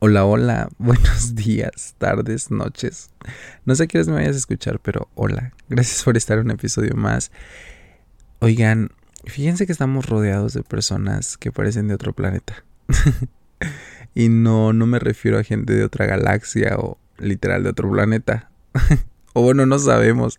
Hola, hola, buenos días, tardes, noches. No sé qué me vayas a escuchar, pero hola. Gracias por estar en un episodio más. Oigan, fíjense que estamos rodeados de personas que parecen de otro planeta. y no, no me refiero a gente de otra galaxia o literal de otro planeta. o bueno, no sabemos.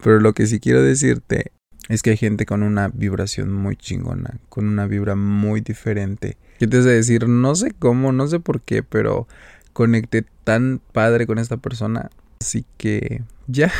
Pero lo que sí quiero decirte es que hay gente con una vibración muy chingona, con una vibra muy diferente. ¿Qué te hace decir? No sé cómo, no sé por qué, pero conecté tan padre con esta persona. Así que ya.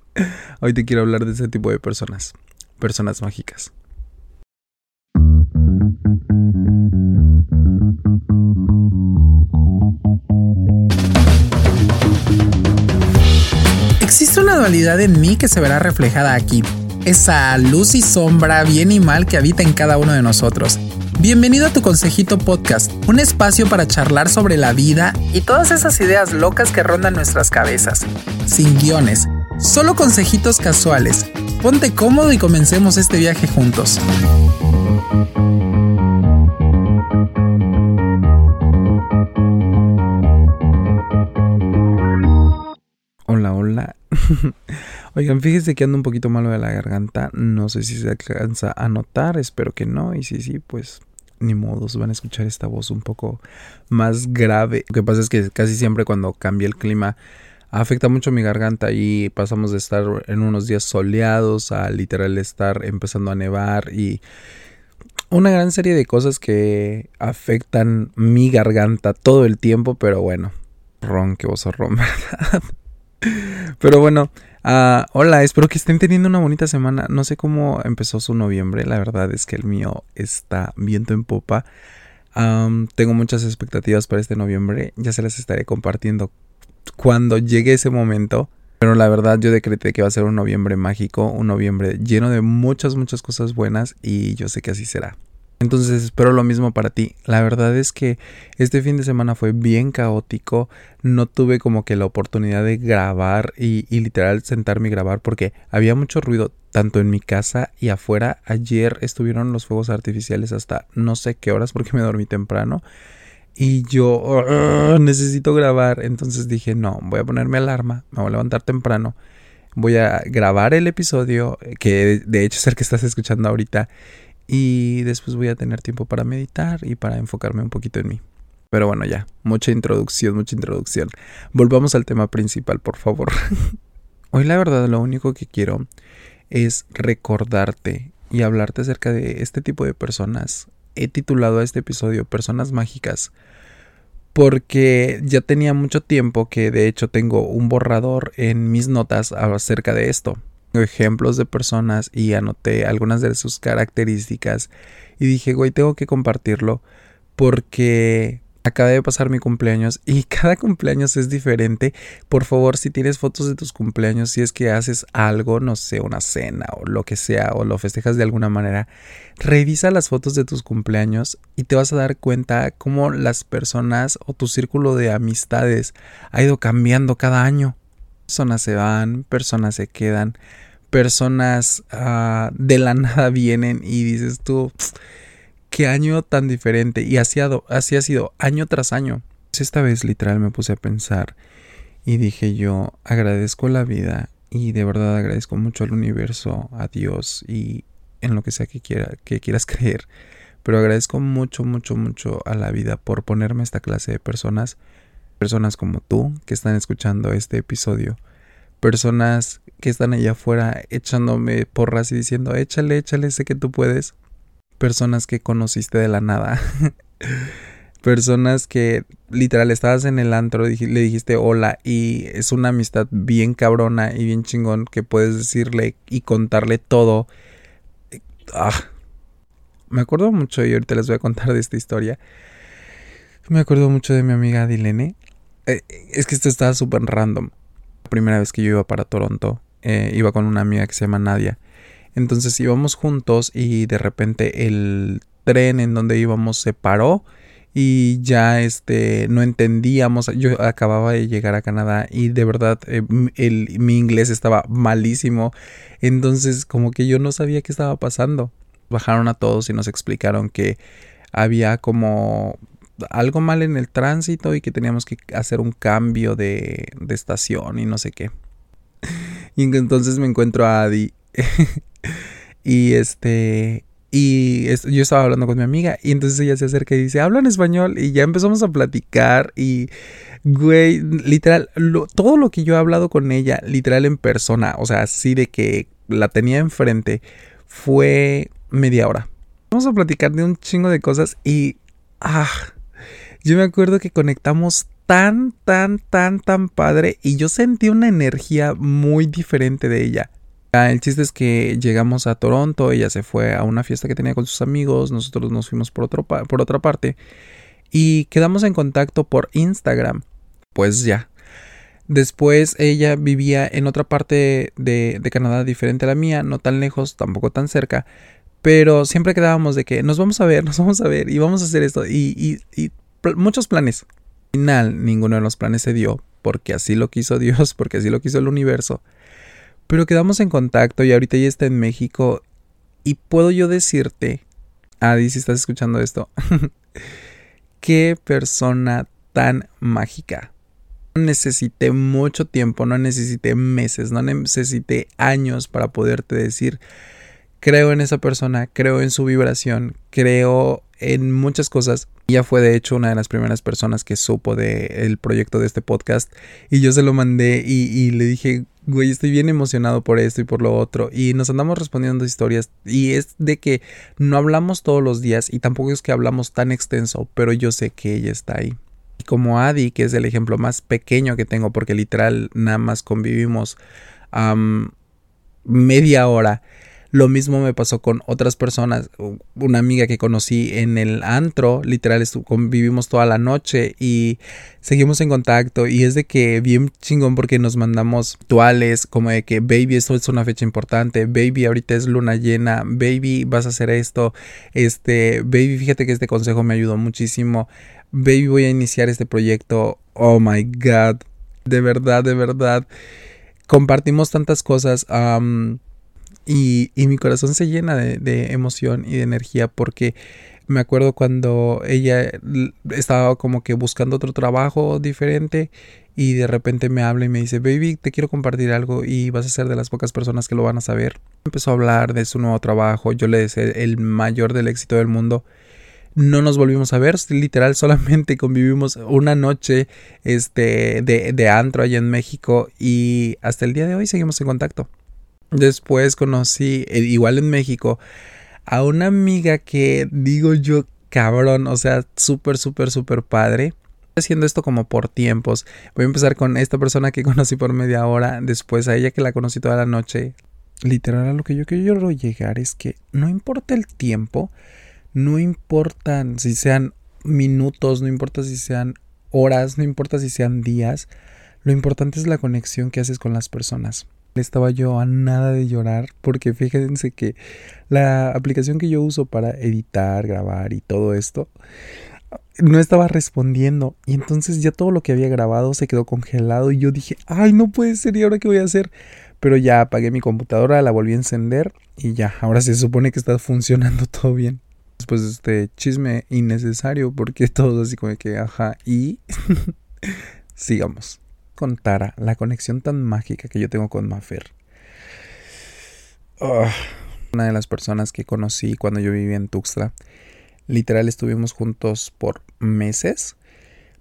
Hoy te quiero hablar de ese tipo de personas. Personas mágicas. Existe una dualidad en mí que se verá reflejada aquí esa luz y sombra, bien y mal que habita en cada uno de nosotros. Bienvenido a tu Consejito Podcast, un espacio para charlar sobre la vida y todas esas ideas locas que rondan nuestras cabezas. Sin guiones, solo consejitos casuales. Ponte cómodo y comencemos este viaje juntos. Hola, hola. Oigan, fíjense que ando un poquito malo de la garganta. No sé si se alcanza a notar, espero que no. Y si sí, pues ni modos, van a escuchar esta voz un poco más grave. Lo que pasa es que casi siempre cuando cambia el clima afecta mucho mi garganta y pasamos de estar en unos días soleados a literal estar empezando a nevar y una gran serie de cosas que afectan mi garganta todo el tiempo, pero bueno, ron que vos ron, ¿verdad? Pero bueno, uh, hola, espero que estén teniendo una bonita semana. No sé cómo empezó su noviembre, la verdad es que el mío está viento en popa. Tengo muchas expectativas para este noviembre, ya se las estaré compartiendo cuando llegue ese momento. Pero la verdad yo decreté que va a ser un noviembre mágico, un noviembre lleno de muchas, muchas cosas buenas y yo sé que así será. Entonces espero lo mismo para ti. La verdad es que este fin de semana fue bien caótico. No tuve como que la oportunidad de grabar y, literal sentarme y grabar porque había mucho ruido tanto en mi casa y afuera. Ayer estuvieron los fuegos artificiales hasta no sé qué horas porque me dormí temprano. Y yo necesito grabar. Entonces dije, no, voy a ponerme alarma. Me voy a levantar temprano. Voy a grabar el episodio que de hecho es el que estás escuchando ahorita y después voy a tener tiempo para meditar y para enfocarme un poquito en mí. Pero bueno, ya, mucha introducción, mucha introducción. Volvamos al tema principal, por favor. Hoy la verdad lo único que quiero es recordarte y hablarte acerca de este tipo de personas. He titulado a este episodio Personas Mágicas porque ya tenía mucho tiempo que de hecho tengo un borrador en mis notas acerca de esto ejemplos de personas y anoté algunas de sus características y dije, güey, tengo que compartirlo porque acaba de pasar mi cumpleaños y cada cumpleaños es diferente. Por favor, si tienes fotos de tus cumpleaños, si es que haces algo, no sé, una cena o lo que sea, o lo festejas de alguna manera, revisa las fotos de tus cumpleaños y te vas a dar cuenta cómo las personas o tu círculo de amistades ha ido cambiando cada año. Personas se van, personas se quedan, personas ah, de la nada vienen y dices tú, qué año tan diferente. Y así ha, así ha sido año tras año. Esta vez literal me puse a pensar y dije yo agradezco la vida y de verdad agradezco mucho al universo, a Dios y en lo que sea que, quiera, que quieras creer. Pero agradezco mucho, mucho, mucho a la vida por ponerme esta clase de personas, personas como tú que están escuchando este episodio personas que están allá afuera echándome porras y diciendo, échale, échale, sé que tú puedes. Personas que conociste de la nada. personas que literal estabas en el antro, le dijiste hola y es una amistad bien cabrona y bien chingón que puedes decirle y contarle todo. Ah. Me acuerdo mucho y ahorita les voy a contar de esta historia. Me acuerdo mucho de mi amiga Dilene. Eh, es que esto estaba súper random. Primera vez que yo iba para Toronto, eh, iba con una amiga que se llama Nadia. Entonces íbamos juntos y de repente el tren en donde íbamos se paró y ya este no entendíamos. Yo acababa de llegar a Canadá y de verdad eh, el, mi inglés estaba malísimo. Entonces como que yo no sabía qué estaba pasando. Bajaron a todos y nos explicaron que había como algo mal en el tránsito y que teníamos que hacer un cambio de, de estación y no sé qué. Y entonces me encuentro a Adi. y este. Y yo estaba hablando con mi amiga y entonces ella se acerca y dice, habla en español y ya empezamos a platicar y, güey, literal, todo lo que yo he hablado con ella, literal en persona, o sea, así de que la tenía enfrente, fue media hora. Vamos a platicar de un chingo de cosas y, ah, yo me acuerdo que conectamos tan, tan, tan, tan padre y yo sentí una energía muy diferente de ella. Ah, el chiste es que llegamos a Toronto, ella se fue a una fiesta que tenía con sus amigos, nosotros nos fuimos por, otro por otra parte y quedamos en contacto por Instagram. Pues ya. Después ella vivía en otra parte de, de Canadá diferente a la mía, no tan lejos, tampoco tan cerca, pero siempre quedábamos de que nos vamos a ver, nos vamos a ver y vamos a hacer esto y, y, muchos planes. Al final, ninguno de los planes se dio, porque así lo quiso Dios, porque así lo quiso el universo. Pero quedamos en contacto y ahorita ya está en México. Y puedo yo decirte, Adi, si estás escuchando esto, qué persona tan mágica. No necesité mucho tiempo, no necesité meses, no necesité años para poderte decir, creo en esa persona, creo en su vibración, creo en muchas cosas. Ella fue de hecho una de las primeras personas que supo del proyecto de este podcast y yo se lo mandé y, le dije, güey, estoy bien emocionado por esto y por lo otro. Y nos andamos respondiendo historias. Y es de que no hablamos todos los días y tampoco es que hablamos tan extenso, pero yo sé que ella está ahí. Y como Adi, que es el ejemplo más pequeño que tengo, porque literal nada más convivimos media hora lo mismo me pasó con otras personas. Una amiga que conocí en el antro, literal, convivimos toda la noche y seguimos en contacto. Y es de que bien chingón porque nos mandamos actuales, como de que, baby, esto es una fecha importante. Baby, ahorita es luna llena. Baby, vas a hacer esto. Este, baby, fíjate que este consejo me ayudó muchísimo. Baby, voy a iniciar este proyecto. Oh my god. De verdad, de verdad. Compartimos tantas cosas. Y, mi corazón se llena de, emoción y de energía porque me acuerdo cuando ella estaba como que buscando otro trabajo diferente y de repente me habla y me dice, baby, te quiero compartir algo y vas a ser de las pocas personas que lo van a saber. Empezó a hablar de su nuevo trabajo, yo le decía el mayor del éxito del mundo. No nos volvimos a ver, literal, solamente convivimos una noche este, de, de antro allá en México y hasta el día de hoy seguimos en contacto. Después conocí, eh, igual en México, a una amiga que digo yo, cabrón, o sea, súper, súper, súper padre. Haciendo esto como por tiempos. Voy a empezar con esta persona que conocí por media hora, después a ella que la conocí toda la noche. Literal, a lo que yo quiero llegar es que no importa el tiempo, no importan si sean minutos, no importa si sean horas, no importa si sean días, lo importante es la conexión que haces con las personas estaba yo a nada de llorar porque fíjense que la aplicación que yo uso para editar, grabar y todo esto no estaba respondiendo y entonces ya todo lo que había grabado se quedó congelado y yo dije, ay, no puede ser, ¿y ahora qué voy a hacer? Pero ya apagué mi computadora, la volví a encender y ya, ahora se supone que está funcionando todo bien. Después de este chisme innecesario porque todo así como que, ajá, y sigamos contara la conexión tan mágica que yo tengo con Mafer. Ah, una de las personas que conocí cuando yo vivía en Tuxtla. Literal estuvimos juntos por meses.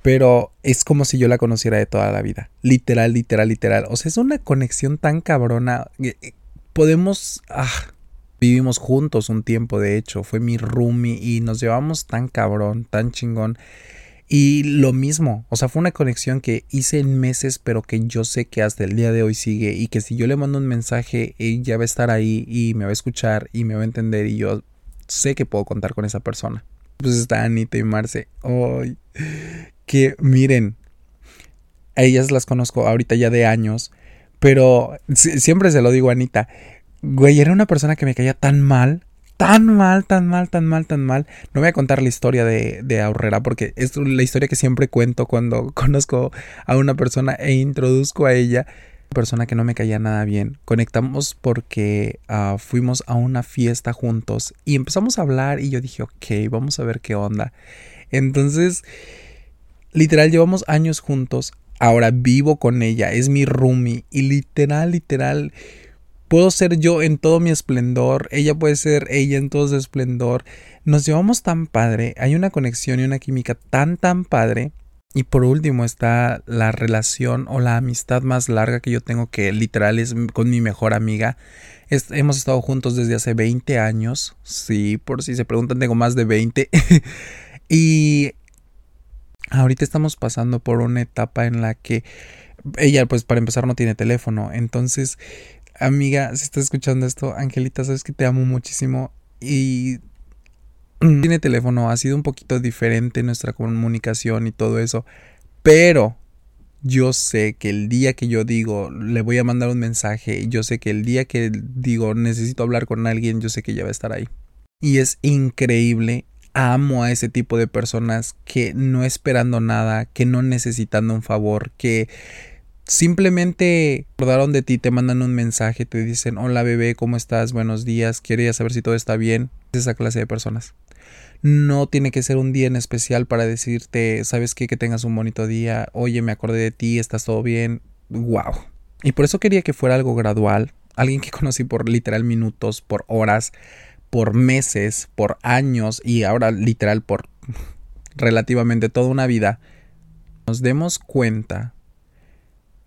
Pero es como si yo la conociera de toda la vida. Literal, literal, literal. O sea, es una conexión tan cabrona. Podemos... Ah, vivimos juntos un tiempo, de hecho. Fue mi roomie y nos llevamos tan cabrón, tan chingón y lo mismo, o sea, fue una conexión que hice en meses, pero que yo sé que hasta el día de hoy sigue y que si yo le mando un mensaje, ella va a estar ahí y me va a escuchar y me va a entender y yo sé que puedo contar con esa persona. Pues está Anita y Marce. Ay, que miren, a ellas las conozco ahorita ya de años, pero siempre se lo digo a Anita. Güey, era una persona que me caía tan mal tan mal, tan mal, tan mal, tan mal. No voy a contar la historia de, de Aurrera porque es la historia que siempre cuento cuando conozco a una persona e introduzco a ella. Una persona que no me caía nada bien. Conectamos porque ah, fuimos a una fiesta juntos y empezamos a hablar y yo dije, ok, vamos a ver qué onda. Entonces, literal, llevamos años juntos. Ahora vivo con ella, es mi roomie. Y literal, literal, puedo ser yo en todo mi esplendor. Ella puede ser ella en todo su esplendor. Nos llevamos tan padre. Hay una conexión y una química tan, tan padre. Y por último está la relación o la amistad más larga que yo tengo, que literal es con mi mejor amiga. hemos estado juntos desde hace 20 años. Sí, por si se preguntan, tengo más de 20. y ahorita estamos pasando por una etapa en la que ella, pues para empezar, no tiene teléfono. Entonces, amiga, si estás escuchando esto, Angelita, sabes que te amo muchísimo. Y tiene teléfono, ha sido un poquito diferente nuestra comunicación y todo eso, pero yo sé que el día que yo digo le voy a mandar un mensaje, yo sé que el día que digo necesito hablar con alguien, yo sé que ella va a estar ahí. Y es increíble, amo a ese tipo de personas que no esperando nada, que no necesitando un favor, que simplemente acordaron de ti, te mandan un mensaje, te dicen, hola bebé, ¿cómo estás? Buenos días, quería saber si todo está bien. Esa clase de personas. No tiene que ser un día en especial para decirte, sabes qué, que tengas un bonito día, oye, me acordé de ti, estás todo bien. Wow. Y por eso quería que fuera algo gradual, alguien que conocí por literal minutos, por horas, por meses, por años y ahora literal por relativamente toda una vida, nos demos cuenta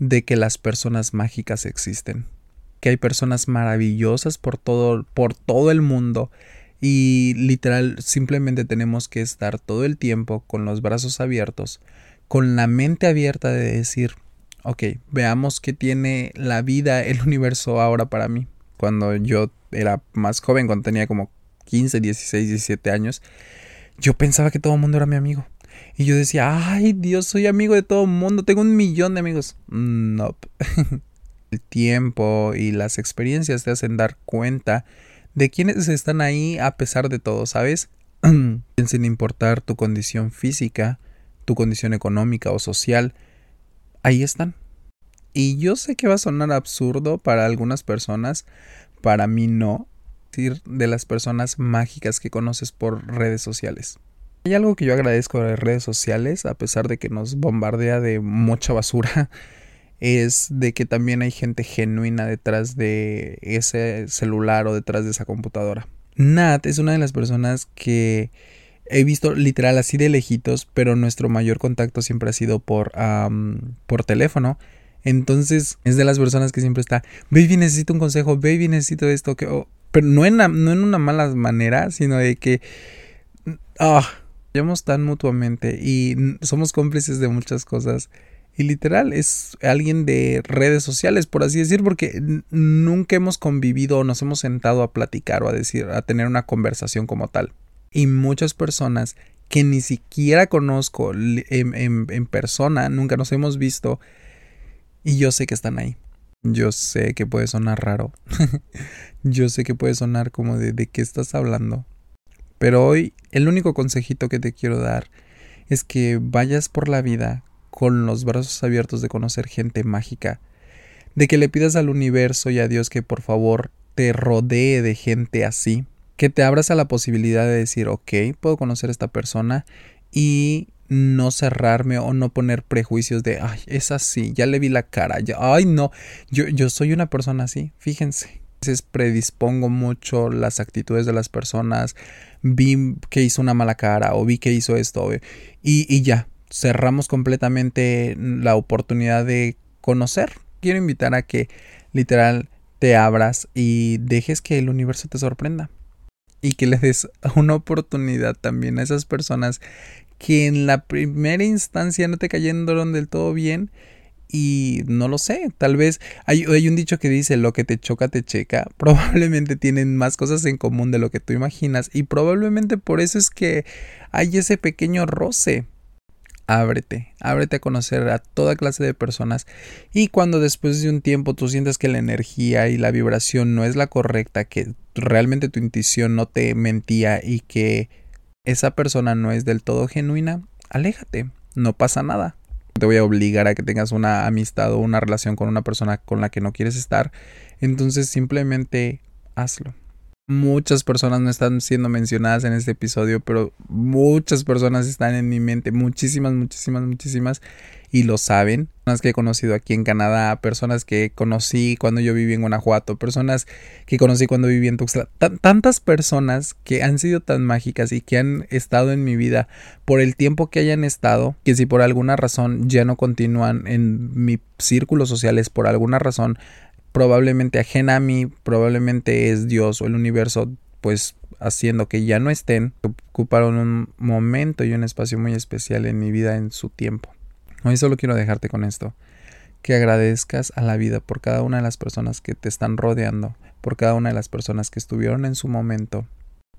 de que las personas mágicas existen, que hay personas maravillosas por todo, por todo el mundo y literal simplemente tenemos que estar todo el tiempo con los brazos abiertos, con la mente abierta de decir, ok, veamos qué tiene la vida, el universo ahora para mí. Cuando yo era más joven, cuando tenía como 15, 16, 17 años, yo pensaba que todo el mundo era mi amigo. Y yo decía, ay Dios, soy amigo de todo el mundo, tengo un millón de amigos. No. el tiempo y las experiencias te hacen dar cuenta de quienes están ahí a pesar de todo, ¿sabes? Sin importar tu condición física, tu condición económica o social, ahí están. Y yo sé que va a sonar absurdo para algunas personas, para mí no, decir de las personas mágicas que conoces por redes sociales. Hay algo que yo agradezco de las redes sociales, a pesar de que nos bombardea de mucha basura, es de que también hay gente genuina detrás de ese celular o detrás de esa computadora. Nat es una de las personas que he visto literal así de lejitos, pero nuestro mayor contacto siempre ha sido por, por teléfono. Entonces es de las personas que siempre está, baby necesito un consejo, baby necesito esto, pero no en, no en una mala manera, sino de que... Ah, tan mutuamente y somos cómplices de muchas cosas y literal es alguien de redes sociales, por así decir, porque nunca hemos convivido o nos hemos sentado a platicar o a decir, a tener una conversación como tal. Y muchas personas que ni siquiera conozco en, persona, nunca nos hemos visto, y yo sé que están ahí. Yo sé que puede sonar raro. yo sé que puede sonar como de, de qué estás hablando. Pero hoy el único consejito que te quiero dar es que vayas por la vida con los brazos abiertos de conocer gente mágica, de que le pidas al universo y a Dios que por favor te rodee de gente así, que te abras a la posibilidad de decir, ok, puedo conocer a esta persona y no cerrarme o no poner prejuicios de, ay, es así, ya le vi la cara, ya, ay, no, yo, yo soy una persona así, fíjense. Veces predispongo mucho las actitudes de las personas, vi que hizo una mala cara o vi que hizo esto y, y ya, cerramos completamente la oportunidad de conocer. Quiero invitar a que literal te abras y dejes que el universo te sorprenda. Y que le des una oportunidad también a esas personas que en la primera instancia no te cayeron del todo bien. Y no lo sé, tal vez hay, un dicho que dice lo que te choca te checa. Probablemente tienen más cosas en común de lo que tú imaginas. Y probablemente por eso es que hay ese pequeño roce ábrete, ábrete a conocer a toda clase de personas y cuando después de un tiempo tú sientes que la energía y la vibración no es la correcta, que realmente tu intuición no te mentía y que esa persona no es del todo genuina, aléjate, no pasa nada. Te voy a obligar a que tengas una amistad o una relación con una persona con la que no quieres estar, entonces simplemente hazlo. Muchas personas no están siendo mencionadas en este episodio, pero muchas personas están en mi mente, muchísimas, muchísimas, muchísimas, y lo saben. Personas que he conocido aquí en Canadá, personas que conocí cuando yo viví en Guanajuato, personas que conocí cuando viví en Tuxtla. tantas personas que han sido tan mágicas y que han estado en mi vida por el tiempo que hayan estado, que si por alguna razón ya no continúan en mi círculo sociales, por alguna razón probablemente ajena a mí, probablemente es Dios o el universo, pues haciendo que ya no estén, ocuparon un momento y un espacio muy especial en mi vida en su tiempo. Hoy solo quiero dejarte con esto, que agradezcas a la vida por cada una de las personas que te están rodeando, por cada una de las personas que estuvieron en su momento.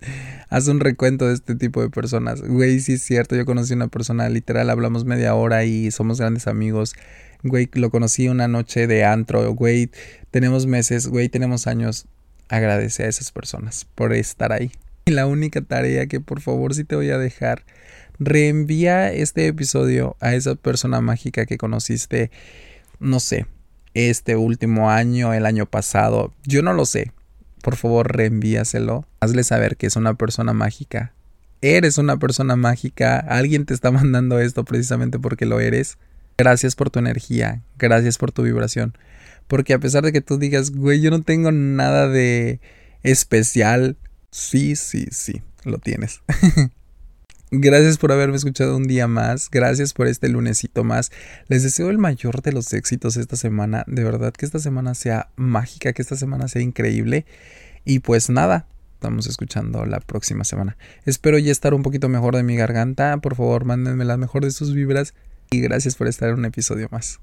Haz un recuento de este tipo de personas. Güey, sí es cierto, yo conocí una persona, literal, hablamos media hora y somos grandes amigos güey, lo conocí una noche de antro, güey, tenemos meses, güey, tenemos años. Agradece a esas personas por estar ahí. Y la única tarea que por favor sí te voy a dejar, reenvía este episodio a esa persona mágica que conociste, no sé, este último año, el año pasado, yo no lo sé. Por favor, reenvíaselo. Hazle saber que es una persona mágica. Eres una persona mágica. Alguien te está mandando esto precisamente porque lo eres. Gracias por tu energía, gracias por tu vibración. Porque a pesar de que tú digas, güey, yo no tengo nada de especial, sí, sí, sí, lo tienes. Gracias por haberme escuchado un día más. Gracias por este lunesito más. Les deseo el mayor de los éxitos esta semana. De verdad que esta semana sea mágica, que esta semana sea increíble. Y pues nada, estamos escuchando la próxima semana. Espero ya estar un poquito mejor de mi garganta. Por favor, mándenme la mejor de sus vibras y gracias por estar en un episodio más.